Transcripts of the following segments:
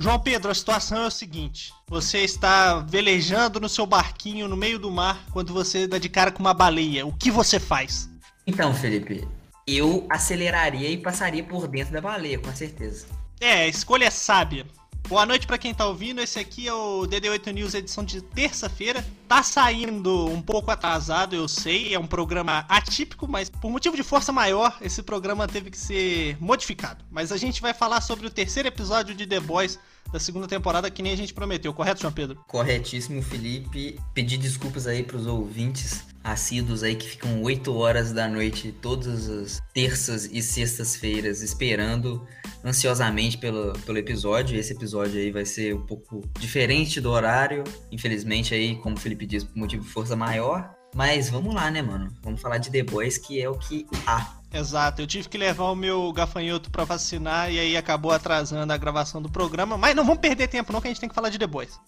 João Pedro, a situação é o seguinte: você está velejando no seu barquinho no meio do mar quando você dá de cara com uma baleia. O que você faz? Então, Felipe, eu aceleraria e passaria por dentro da baleia, com certeza. É, a escolha é sábia. Boa noite para quem tá ouvindo. Esse aqui é o DD8 News edição de terça-feira. Tá saindo um pouco atrasado, eu sei. É um programa atípico, mas por motivo de força maior, esse programa teve que ser modificado. Mas a gente vai falar sobre o terceiro episódio de The Boys da segunda temporada, que nem a gente prometeu, correto, João Pedro? Corretíssimo, Felipe. Pedir desculpas aí pros ouvintes assíduos aí que ficam 8 horas da noite todas as terças e sextas-feiras esperando ansiosamente pelo, pelo episódio. Esse episódio aí vai ser um pouco diferente do horário. Infelizmente aí, como o Felipe disse, por motivo de força maior. Mas vamos lá, né, mano? Vamos falar de The Boys, que é o que há. Exato, eu tive que levar o meu gafanhoto para vacinar e aí acabou atrasando a gravação do programa. Mas não vamos perder tempo não, que a gente tem que falar de The Boys.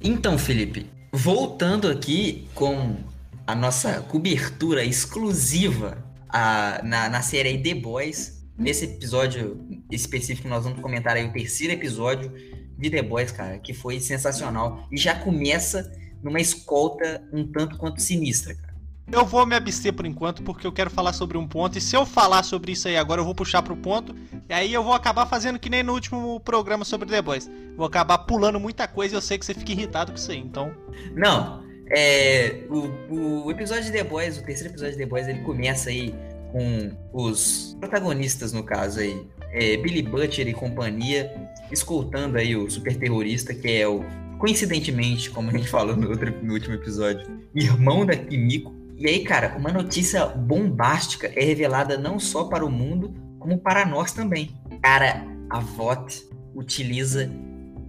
Então, Felipe, voltando aqui com a nossa cobertura exclusiva a, na, na série The Boys. Nesse episódio específico, nós vamos comentar aí o terceiro episódio de The Boys, cara, que foi sensacional. E já começa numa escolta um tanto quanto sinistra, cara. Eu vou me abster por enquanto porque eu quero falar sobre um ponto. E se eu falar sobre isso aí agora, eu vou puxar pro ponto. E aí eu vou acabar fazendo que nem no último programa sobre The Boys. Vou acabar pulando muita coisa e eu sei que você fica irritado com isso aí, então. Não, é. O, o episódio de The Boys, o terceiro episódio de The Boys, ele começa aí com os protagonistas, no caso aí. É, Billy Butcher e companhia, escoltando aí o super terrorista, que é o coincidentemente, como a gente falou no, outro, no último episódio, irmão da Kimiko, e aí, cara, uma notícia bombástica é revelada não só para o mundo, como para nós também. Cara, a VOT utiliza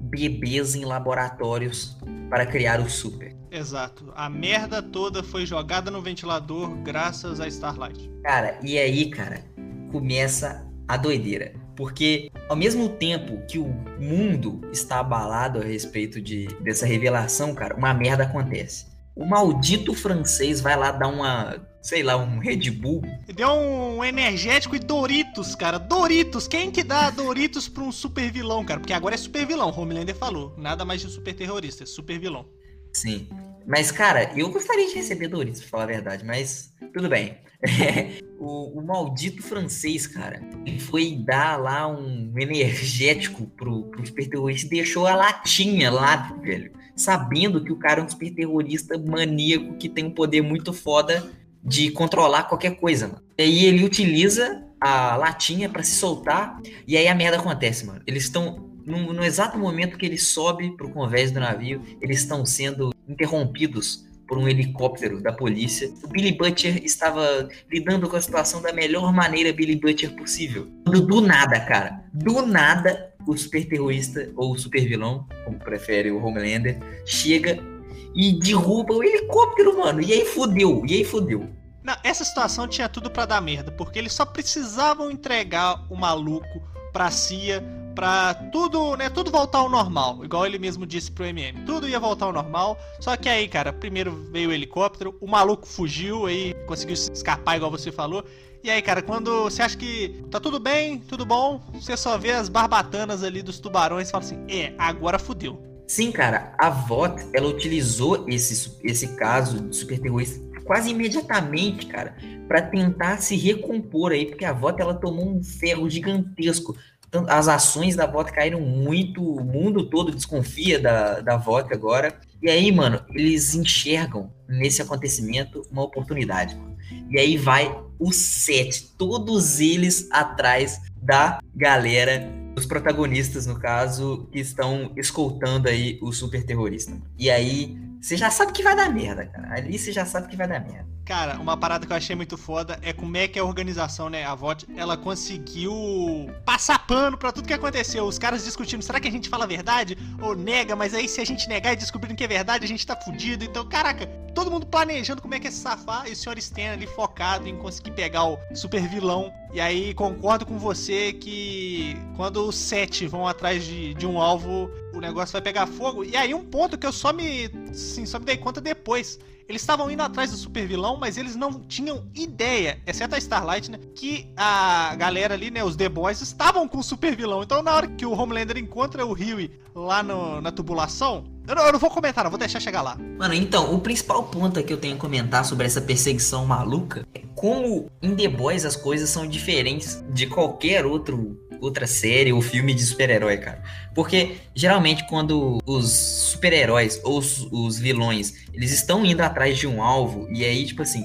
bebês em laboratórios para criar o Super. Exato. A merda toda foi jogada no ventilador graças a Starlight. Cara, e aí, cara, começa a doideira. Porque ao mesmo tempo que o mundo está abalado a respeito de, dessa revelação, cara, uma merda acontece o maldito francês vai lá dar uma, sei lá, um Red Bull. Deu um energético e Doritos, cara. Doritos. Quem que dá Doritos pra um super vilão, cara? Porque agora é super vilão, Homelander falou. Nada mais de super terrorista, é super vilão. Sim. Mas, cara, eu gostaria de receber Doritos, pra falar a verdade, mas tudo bem. o, o, maldito francês, cara, ele foi dar lá um energético pro, pro super terrorista e deixou a latinha lá, velho sabendo que o cara é um super terrorista maníaco que tem um poder muito foda de controlar qualquer coisa, mano. E aí ele utiliza a latinha para se soltar e aí a merda acontece, mano. Eles estão no, no, exato momento que ele sobe pro convés do navio, eles estão sendo interrompidos por um helicóptero da polícia. O Billy Butcher estava lidando com a situação da melhor maneira Billy Butcher possível. Do, do nada, cara. Do nada, o super terrorista ou o super vilão, como prefere o Homelander, chega e derruba o helicóptero, mano. E aí fudeu, e aí fudeu. Não, essa situação tinha tudo para dar merda, porque eles só precisavam entregar o maluco pra CIA pra tudo, né, tudo voltar ao normal, igual ele mesmo disse pro MM. Tudo ia voltar ao normal, só que aí, cara, primeiro veio o helicóptero, o maluco fugiu, aí conseguiu escapar, igual você falou, e aí, cara, quando você acha que tá tudo bem, tudo bom, você só vê as barbatanas ali dos tubarões e fala assim: é, agora fudeu. Sim, cara, a VOT, ela utilizou esse, esse caso de super terrorista quase imediatamente, cara, para tentar se recompor aí, porque a VOT ela tomou um ferro gigantesco. As ações da VOT caíram muito, o mundo todo desconfia da, da VOT agora. E aí, mano, eles enxergam nesse acontecimento uma oportunidade, mano. E aí vai os sete, todos eles atrás da galera, os protagonistas, no caso, que estão escoltando aí o super terrorista. E aí, você já sabe que vai dar merda, cara. Ali você já sabe que vai dar merda. Cara, uma parada que eu achei muito foda é como é que a organização, né, a VOT, ela conseguiu passar pano pra tudo que aconteceu. Os caras discutindo, será que a gente fala a verdade? Ou nega, mas aí se a gente negar e descobrir que é verdade, a gente tá fudido. Então, caraca, todo mundo planejando como é que é se safar e o senhor Stan ali focado em conseguir pegar o super vilão. E aí, concordo com você que quando os sete vão atrás de, de um alvo, o negócio vai pegar fogo. E aí, um ponto que eu só me, assim, só me dei conta depois Eles estavam indo atrás do super vilão, mas eles não tinham ideia, exceto a Starlight, né? Que a galera ali, né? Os The Boys estavam com o super vilão. Então, na hora que o Homelander encontra o Huey lá no, na tubulação, eu não, eu não, vou comentar, não, vou deixar chegar lá. Mano, então, o principal ponto que eu tenho a comentar sobre essa perseguição maluca é como em The Boys as coisas são diferentes de qualquer outro outra série ou filme de super-herói, cara. Porque geralmente quando os super-heróis ou os, os, vilões, eles estão indo atrás de um alvo e aí, tipo assim,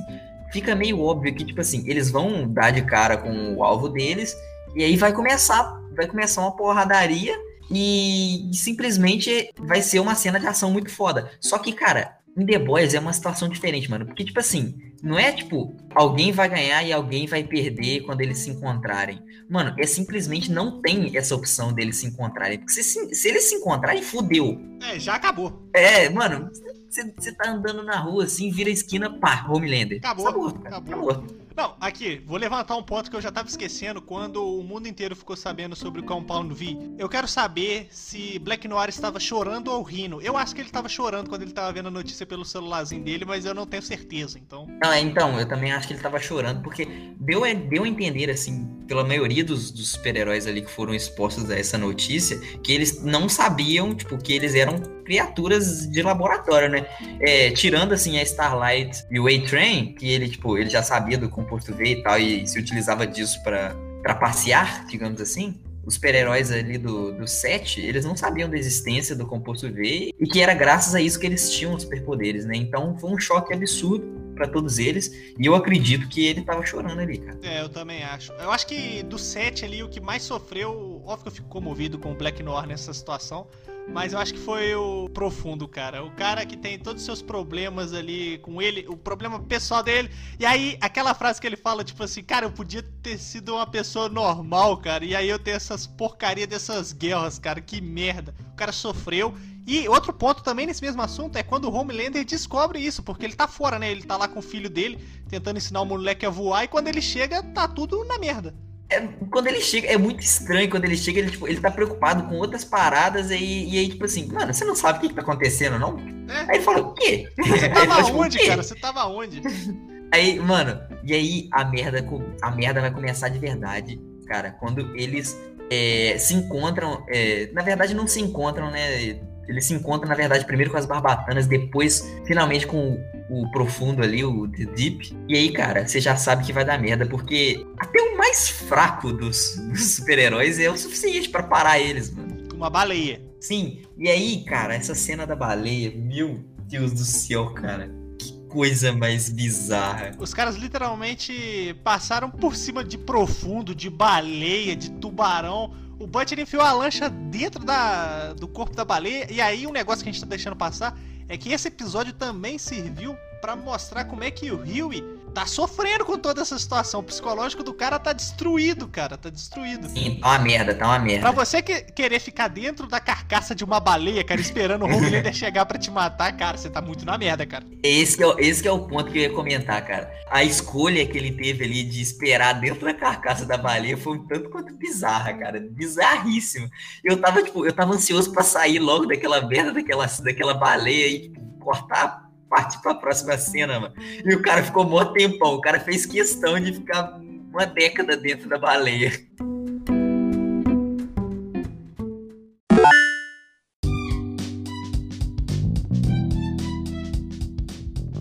fica meio óbvio que, tipo assim, eles vão dar de cara com o alvo deles e aí vai começar, vai começar uma porradaria e, simplesmente vai ser uma cena de ação muito foda. Só que, cara, em The Boys é uma situação diferente, mano. Porque, tipo assim, não é tipo, alguém vai ganhar e alguém vai perder quando eles se encontrarem. Mano, é simplesmente não tem essa opção deles se encontrarem. Porque se, se eles se encontrarem, fudeu. É, já acabou. É, mano, você tá andando na rua assim, vira a esquina, pá, Homelander. Acabou, acabou. acabou. acabou. Não, aqui, vou levantar um ponto que eu já tava esquecendo quando o mundo inteiro ficou sabendo sobre o Compound V. Eu quero saber se Black Noir estava chorando ou rindo. Eu acho que ele estava chorando quando ele estava vendo a notícia pelo celularzinho dele, mas eu não tenho certeza, então. É, então, eu também acho que ele estava chorando, porque deu, deu a entender, assim, pela maioria dos, dos super-heróis ali que foram expostos a essa notícia, que eles não sabiam, tipo, que eles eram criaturas de laboratório, né? É, tirando, assim, a Starlight e o A-Train, que ele, tipo, ele já sabia do composto V e tal, e se utilizava disso para passear, digamos assim, os super-heróis ali do, do set, eles não sabiam da existência do composto V e que era graças a isso que eles tinham os superpoderes, né? Então foi um choque absurdo para todos eles e eu acredito que ele tava chorando ali, cara. É, eu também acho. Eu acho que do set ali o que mais sofreu, óbvio que eu fico comovido com o Black Noir nessa situação, mas eu acho que foi o profundo, cara. O cara que tem todos os seus problemas ali com ele, o problema pessoal dele. E aí, aquela frase que ele fala, tipo assim, cara, eu podia ter sido uma pessoa normal, cara. E aí eu tenho essas porcaria dessas guerras, cara. Que merda. O cara sofreu. E outro ponto também nesse mesmo assunto é quando o Homelander descobre isso, porque ele tá fora, né? Ele tá lá com o filho dele, tentando ensinar o moleque a voar, e quando ele chega, tá tudo na merda. É, quando ele chega, é muito estranho quando ele chega, ele, tipo, ele tá preocupado com outras paradas e, e aí, tipo assim, mano, você não sabe o que, que tá acontecendo, não? É. Aí ele fala, o quê? Você tava fala, tipo, onde, cara? Você tava onde? Aí, mano, e aí a merda, a merda vai começar de verdade, cara, quando eles é, se encontram, é, na verdade não se encontram, né? Eles se encontram, na verdade, primeiro com as barbatanas, depois, finalmente, com o, profundo ali, o The Deep. E aí, cara, você já sabe que vai dar merda, porque até o mais fraco dos, dos super-heróis é o suficiente para parar eles, mano. Uma baleia. Sim, e aí, cara, essa cena da baleia, meu Deus do céu, cara. Que coisa mais bizarra. Os caras literalmente passaram por cima de profundo, de baleia, de tubarão o Butcher enfiou a lancha dentro da, do corpo da baleia. E aí, um negócio que a gente tá deixando passar é que esse episódio também serviu para mostrar como é que o Huey tá sofrendo com toda essa situação. O psicológico do cara tá destruído, cara. Tá destruído. Sim, tá uma merda, tá uma merda. Pra você que, querer ficar dentro da carcaça de uma baleia, cara, esperando o Homelander chegar para te matar, cara, você tá muito na merda, cara. Esse, é, esse é o ponto que eu ia comentar, cara. A escolha que ele teve ali de esperar dentro da carcaça da baleia foi um tanto quanto bizarra, cara. Bizarríssimo. Eu tava, tipo, eu tava ansioso para sair logo daquela merda, daquela, daquela baleia e tipo, cortar parte pra próxima cena, mano. E o cara ficou mó tempão. O cara fez questão de ficar uma década dentro da baleia.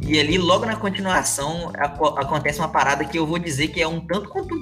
E ali, logo na continuação, acontece uma parada que eu vou dizer que é um tanto quanto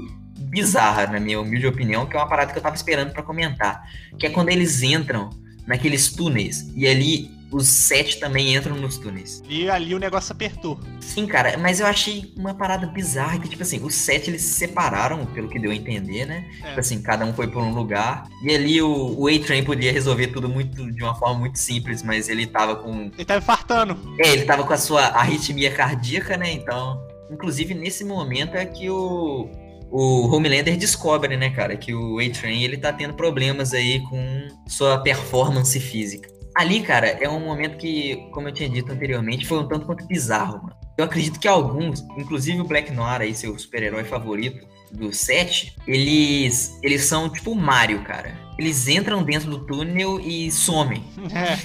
bizarra, na minha humilde opinião, que é uma parada que eu tava esperando para comentar. Que é quando eles entram naqueles túneis e ali os sete também entram nos túneis. E ali o negócio apertou. Sim, cara, mas eu achei uma parada bizarra que, tipo assim, os sete eles se separaram, pelo que deu a entender, né? É. Tipo assim, cada um foi por um lugar. E ali o, o A-Train podia resolver tudo muito de uma forma muito simples, mas ele tava com. Ele tava infartando. É, ele tava com a sua arritmia cardíaca, né? Então. Inclusive, nesse momento é que o, o Homelander descobre, né, cara, que o A-Train ele tá tendo problemas aí com sua performance física. Ali, cara, é um momento que, como eu tinha dito anteriormente, foi um tanto quanto bizarro, mano. Eu acredito que alguns, inclusive o Black Noir aí, seu super-herói favorito do set, eles, eles são tipo Mario, cara. Eles entram dentro do túnel e somem. É.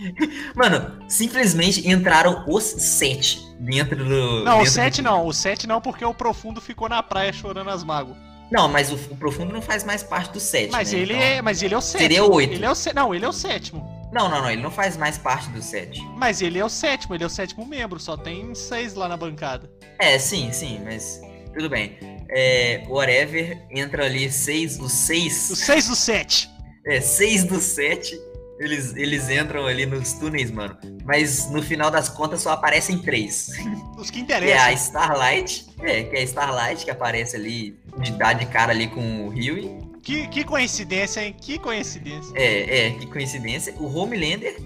Mano, simplesmente entraram os sete dentro do. Não, dentro o 7 do... não. O 7 não, porque o Profundo ficou na praia chorando as mágoas. Não, mas o, o Profundo não faz mais parte do sete. Mas, né? ele Então- é, mas ele é o sétimo. Seria o oito. Ele é o Não, ele é o sétimo. Não, não, não, ele não faz mais parte do sete. Mas ele é o sétimo, ele é o sétimo membro. Só tem seis lá na bancada. É, sim, sim, mas tudo bem. É, whatever, entra ali seis, os seis. Os seis do sete. É, seis dos sete, eles, eles entram ali nos túneis, mano. Mas no final das contas só aparecem três. Os que Que é a interessam. Starlight, é, que é a Starlight, que aparece ali, de dar de cara ali com o Huey. Que, que coincidência, hein? Que coincidência. É, é, que coincidência. O Homelander.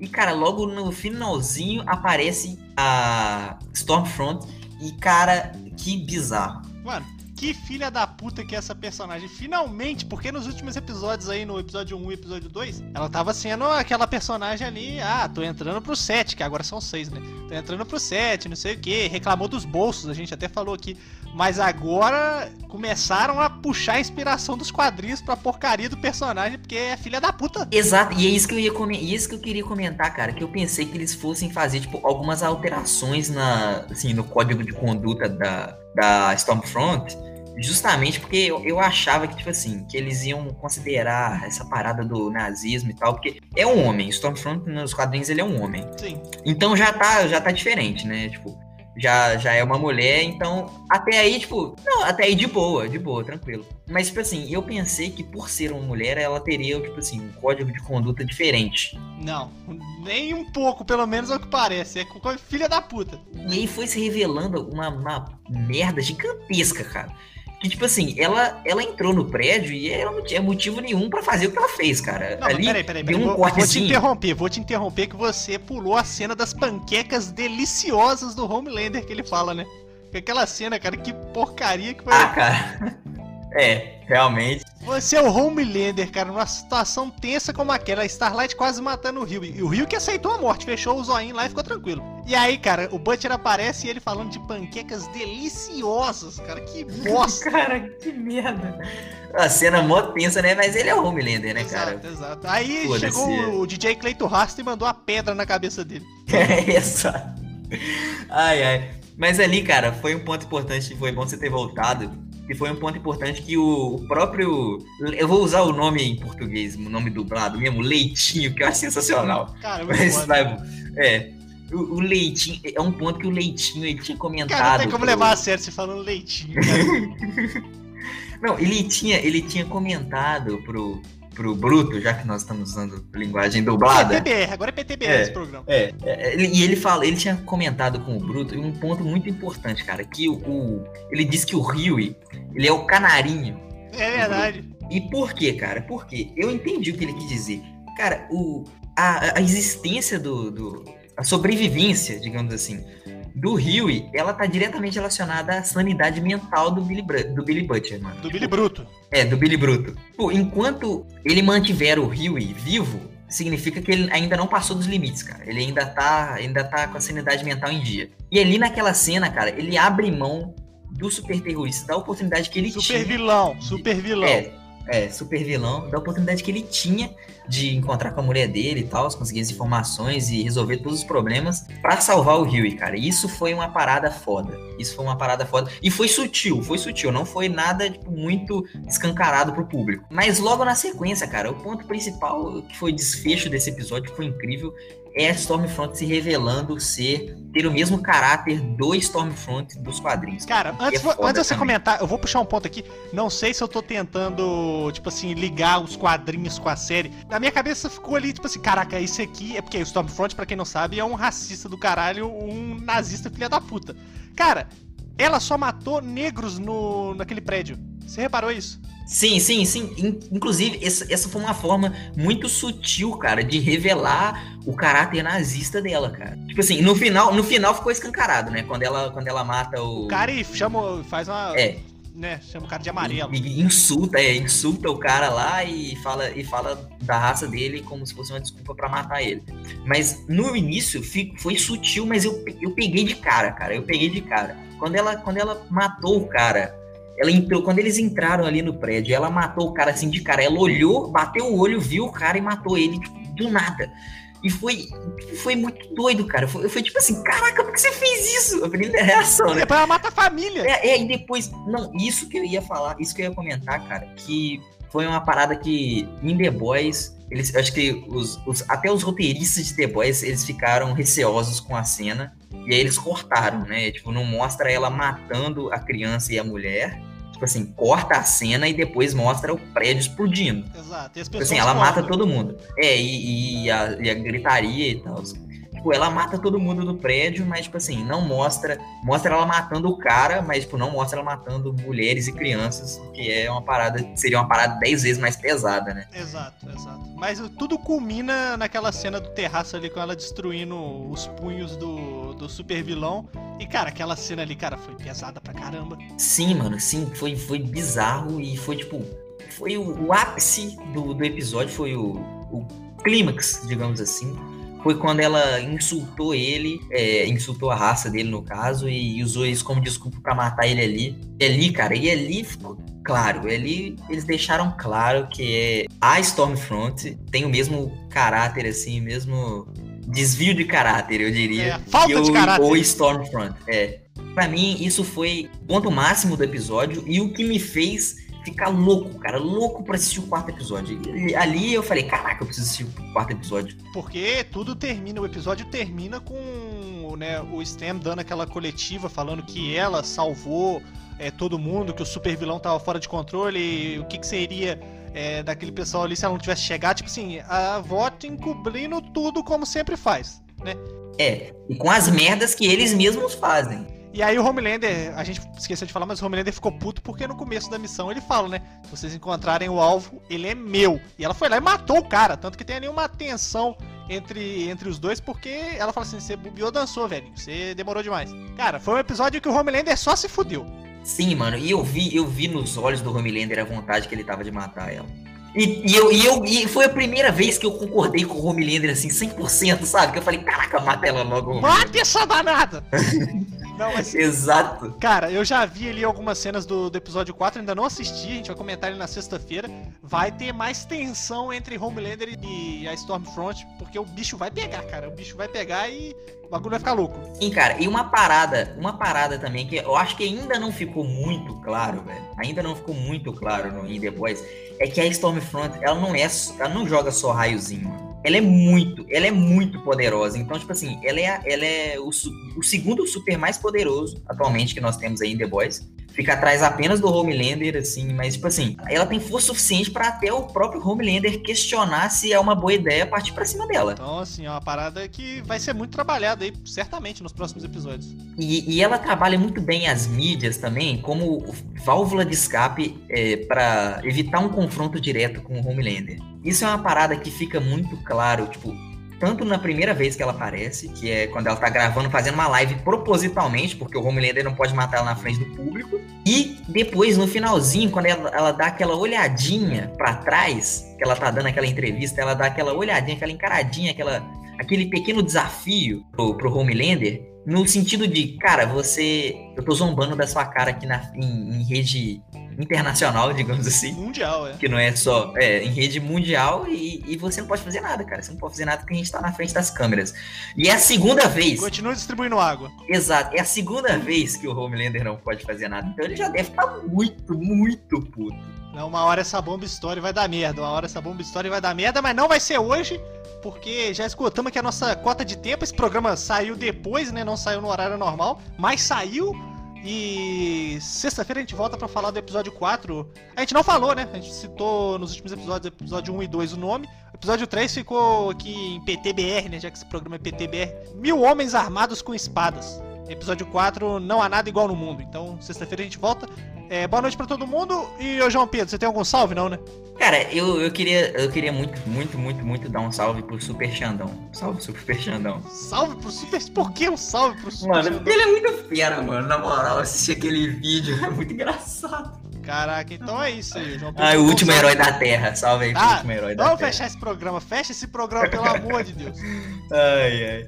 E, cara, logo no finalzinho aparece a Stormfront. E, cara, que bizarro. Mano, que filha da puta que é essa personagem. Finalmente, porque nos últimos episódios aí, no episódio 1 e episódio 2, ela tava sendo aquela personagem ali, ah, tô entrando pro 7, que agora são 6, né? Tô entrando pro 7, não sei o que, reclamou dos bolsos, a gente até falou aqui. Mas agora começaram a puxar a inspiração dos quadrinhos pra porcaria do personagem, porque é filha da puta. Exato, e é isso que eu ia é isso que eu queria comentar, cara, que eu pensei que eles fossem fazer tipo algumas alterações na, assim, no código de conduta da, da Stormfront, justamente porque eu, eu achava que tipo assim, que eles iam considerar essa parada do nazismo e tal, porque é um homem, Stormfront nos quadrinhos ele é um homem. Sim. Então já tá, já tá diferente, né? Tipo, já, já é uma mulher, então até aí, tipo, não, até aí de boa, de boa, tranquilo. Mas, tipo assim, eu pensei que por ser uma mulher, ela teria, tipo assim, um código de conduta diferente. Não, nem um pouco, pelo menos é o que parece. É filha da puta. E aí foi se revelando uma, uma merda gigantesca, cara. Que, tipo assim, ela, ela entrou no prédio e ela não tinha motivo nenhum pra fazer o que ela fez, cara. Não, Ali peraí, peraí, peraí. um Vou, vou te interromper, vou te interromper que você pulou a cena das panquecas deliciosas do Homelander que ele fala, né? Aquela cena, cara, que porcaria que foi. Ah, cara. É, realmente. Você é o Homelander, cara, numa situação tensa como aquela, a Starlight quase matando o Rio. E o Rio que aceitou a morte, fechou o zoinho lá e ficou tranquilo. E aí, cara, o Butcher aparece e ele falando de panquecas deliciosas, cara, que bosta. Cara, que merda. A cena mó tensa, né? Mas ele é o Homelander, né, cara? exato, exato. Aí Foda-se. chegou o DJ Cleito Rasta e mandou a pedra na cabeça dele. É, exato. Ai, ai. Mas ali, cara, foi um ponto importante, foi bom você ter voltado. E foi um ponto importante que o, próprio. Eu vou usar o nome em português, o nome dublado mesmo, Leitinho, que eu acho sensacional. Cara, muito Mas foda. vai. É. O, o Leitinho. É um ponto que o Leitinho ele tinha comentado. Cara, não tem como pro- levar a sério você falando leitinho, cara. Não, ele tinha, ele tinha comentado pro, pro Bruto, já que nós estamos usando linguagem dublada. PTBR, agora é PTBR É. esse programa. É, é, e ele fala, ele tinha comentado com o Bruto um ponto muito importante, cara, que o, o- ele disse que o Huey, ele é o canarinho. É verdade. E por quê, cara? Porque eu entendi o que ele quis dizer. Cara, o, a, a existência do, do a sobrevivência, digamos assim, do Huey, ela tá diretamente relacionada à sanidade mental do Billy, do Billy Butcher, mano. Do Billy Bruto. É, do Billy Bruto. Pô, enquanto ele mantiver o Huey vivo, significa que ele ainda não passou dos limites, cara. Ele ainda tá, ainda tá com a sanidade mental em dia. E ali naquela cena, cara, ele abre mão do super terrorista, da oportunidade que ele Super tinha. vilão, super vilão. É, é, super vilão, da oportunidade que ele tinha de encontrar com a mulher dele e tal, conseguir as informações e resolver todos os problemas pra salvar o Huey, cara. Isso foi uma parada foda. Isso foi uma parada foda. E foi sutil, foi sutil. Não foi nada, tipo, muito escancarado pro público. Mas logo na sequência, cara, o ponto principal que foi desfecho desse episódio, que foi incrível, é a Stormfront se revelando ser, ter o mesmo caráter do Stormfront dos quadrinhos. Cara, antes, é antes de você comentar, eu vou puxar um ponto aqui. Não sei se eu tô tentando, tipo assim, ligar os quadrinhos com a série. Na minha cabeça ficou ali, tipo assim, caraca, isso aqui é porque o Stormfront, pra quem não sabe, é um racista do caralho, um nazista filha da puta. Cara, ela só matou negros no naquele prédio. Você reparou isso? Sim, sim, sim. In- Inclusive, essa, essa foi uma forma muito sutil, cara, de revelar o caráter nazista dela, cara. Tipo assim, no final, no final ficou escancarado, né? Quando ela, quando ela mata o. O cara e chama, faz uma, É. né, chama o cara de amarelo. E, e insulta, é, insulta o cara lá e fala, e fala da raça dele como se fosse uma desculpa pra matar ele. Mas no início foi sutil, mas eu, eu peguei de cara, cara. Eu peguei de cara. Quando ela, quando ela matou o cara, ela entrou, quando eles entraram ali no prédio, ela matou o cara assim de cara. Ela olhou, bateu o olho, viu o cara e matou ele do nada. E foi, foi muito doido, cara. Foi, foi tipo assim, caraca, por que você fez isso? A primeira reação, né? Depois ela mata a família. É, é, e depois. Não, isso que eu ia falar, isso que eu ia comentar, cara, que foi uma parada que em The Boys, eles, acho que os, os, até os roteiristas de The Boys, eles ficaram receosos com a cena. E aí eles cortaram, né? Tipo, não mostra ela matando a criança e a mulher. Tipo assim, corta a cena e depois mostra o prédio explodindo. Exato. E as Tipo assim, ela mata todo mundo. É, e, e a, e a gritaria e tal. Tipo, ela mata todo mundo do prédio, mas, tipo assim, não mostra. Mostra ela matando o cara, mas, tipo, não mostra ela matando mulheres e crianças, que é uma parada. Seria uma parada dez vezes mais pesada, né? Exato, exato. Mas tudo culmina naquela cena do terraço ali com ela destruindo os punhos do, do super vilão. E, cara, aquela cena ali, cara, foi pesada pra caramba. Sim, mano, sim, foi, foi bizarro e foi, tipo. Foi o, o ápice do, do episódio, foi o, o clímax, digamos assim. Foi quando ela insultou ele, é, insultou a raça dele, no caso, e usou isso como desculpa pra matar ele ali. E ali, cara, e ali ficou claro, ali eles deixaram claro que é a Stormfront tem o mesmo caráter, assim, mesmo desvio de caráter, eu diria. É, falta que de caráter. O Stormfront, é. Pra mim, isso foi o ponto máximo do episódio e o que me fez ficar louco, cara, louco pra assistir o quarto episódio. E ali eu falei, caraca, eu preciso assistir o quarto episódio. Porque tudo termina, o episódio termina com né, o Stam dando aquela coletiva falando que ela salvou é, todo mundo, que o super vilão tava fora de controle, e o que, que seria é, daquele pessoal ali se ela não tivesse chegado. Tipo assim, a VOT encobrindo tudo como sempre faz, né? É, e com as merdas que eles mesmos fazem. E aí o Homelander, a gente esqueceu de falar, mas o Homelander ficou puto porque no começo da missão ele fala, né? Se vocês encontrarem o alvo, ele é meu. E ela foi lá e matou o cara, tanto que tem nenhuma tensão entre, entre os dois, porque ela fala assim, você bobeou, dançou, velho. Você demorou demais. Cara, foi um episódio que o Homelander só se fudeu. Sim, mano, e eu vi, eu vi nos olhos do Homelander a vontade que ele tava de matar ela. E, e eu, e, eu, e foi a primeira vez que eu concordei com o Homelander, assim, 100%, sabe? Que eu falei, caraca, mata ela logo. Homelander." Mate essa danada! Não, mas Exato. Cara, eu já vi ali algumas cenas do, do episódio 4, ainda não assisti, a gente vai comentar ele na sexta-feira. Vai ter mais tensão entre Homelander e a Stormfront, porque o bicho vai pegar, cara. O bicho vai pegar e o bagulho vai ficar louco. Sim, cara, e uma parada, uma parada também que eu acho que ainda não ficou muito claro, velho. Ainda não ficou muito claro no in The Boys, é que a Stormfront, ela não é, ela não joga só raiozinho, mano. Ela é muito, ela é muito poderosa. Então, tipo assim, ela é, ela é o, o segundo super mais poderoso atualmente que nós temos aí em The Boys. Fica atrás apenas do Homelander, assim, mas, tipo assim, ela tem força suficiente pra até o próprio Homelander questionar se é uma boa ideia partir pra cima dela. Então, assim, é uma parada que vai ser muito trabalhada aí, certamente, nos próximos episódios. E, e ela trabalha muito bem as mídias também como válvula de escape é, para evitar um confronto direto com o Homelander. Isso é uma parada que fica muito claro, tipo, tanto na primeira vez que ela aparece, que é quando ela tá gravando, fazendo uma live propositalmente, porque o Homelander não pode matar ela na frente do público, e depois no finalzinho, quando ela, ela dá aquela olhadinha pra trás, que ela tá dando aquela entrevista, ela dá aquela olhadinha, aquela encaradinha, aquela, aquele pequeno desafio pro, pro Homelander, no sentido de, cara, você. Eu tô zombando da sua cara aqui na, em, em rede internacional, digamos assim. Mundial, é. Que não é só. É, em rede mundial e, e você não pode fazer nada, cara. Você não pode fazer nada porque a gente tá na frente das câmeras. E é a segunda vez. Continua distribuindo água. Exato, é a segunda vez que o Homelander não pode fazer nada. Então ele já deve estar muito, muito puto. Não, uma hora essa bomba história vai dar merda. Uma hora essa bomba história vai dar merda, mas não vai ser hoje, porque já esgotamos aqui a nossa cota de tempo. Esse programa saiu depois, né? Não saiu no horário normal, mas saiu. E sexta-feira a gente volta pra falar do episódio 4. A gente não falou, né? A gente citou nos últimos episódios, episódio 1 e 2, o nome. O episódio 3 ficou aqui em PTBR, né? Já que esse programa é PTBR. Mil homens armados com espadas. Episódio 4, não há nada igual no mundo. Então, sexta-feira a gente volta. É, boa noite pra todo mundo. E, ô João Pedro, você tem algum salve, não, né? Cara, eu, eu, queria, eu queria muito, muito, muito, muito dar um salve pro Super Xandão. Salve, Super Xandão. Salve pro Super... Por que um salve pro Super Mano, Xandão? ele é muito fera, mano. Na moral, assistir aquele vídeo é muito engraçado. Caraca, então é isso aí, João Pedro. Ah, o último herói da Terra. Salve aí pro Ah, último herói da Vamos Terra. fechar esse programa. Fecha esse programa, pelo amor de Deus. Ai, ai.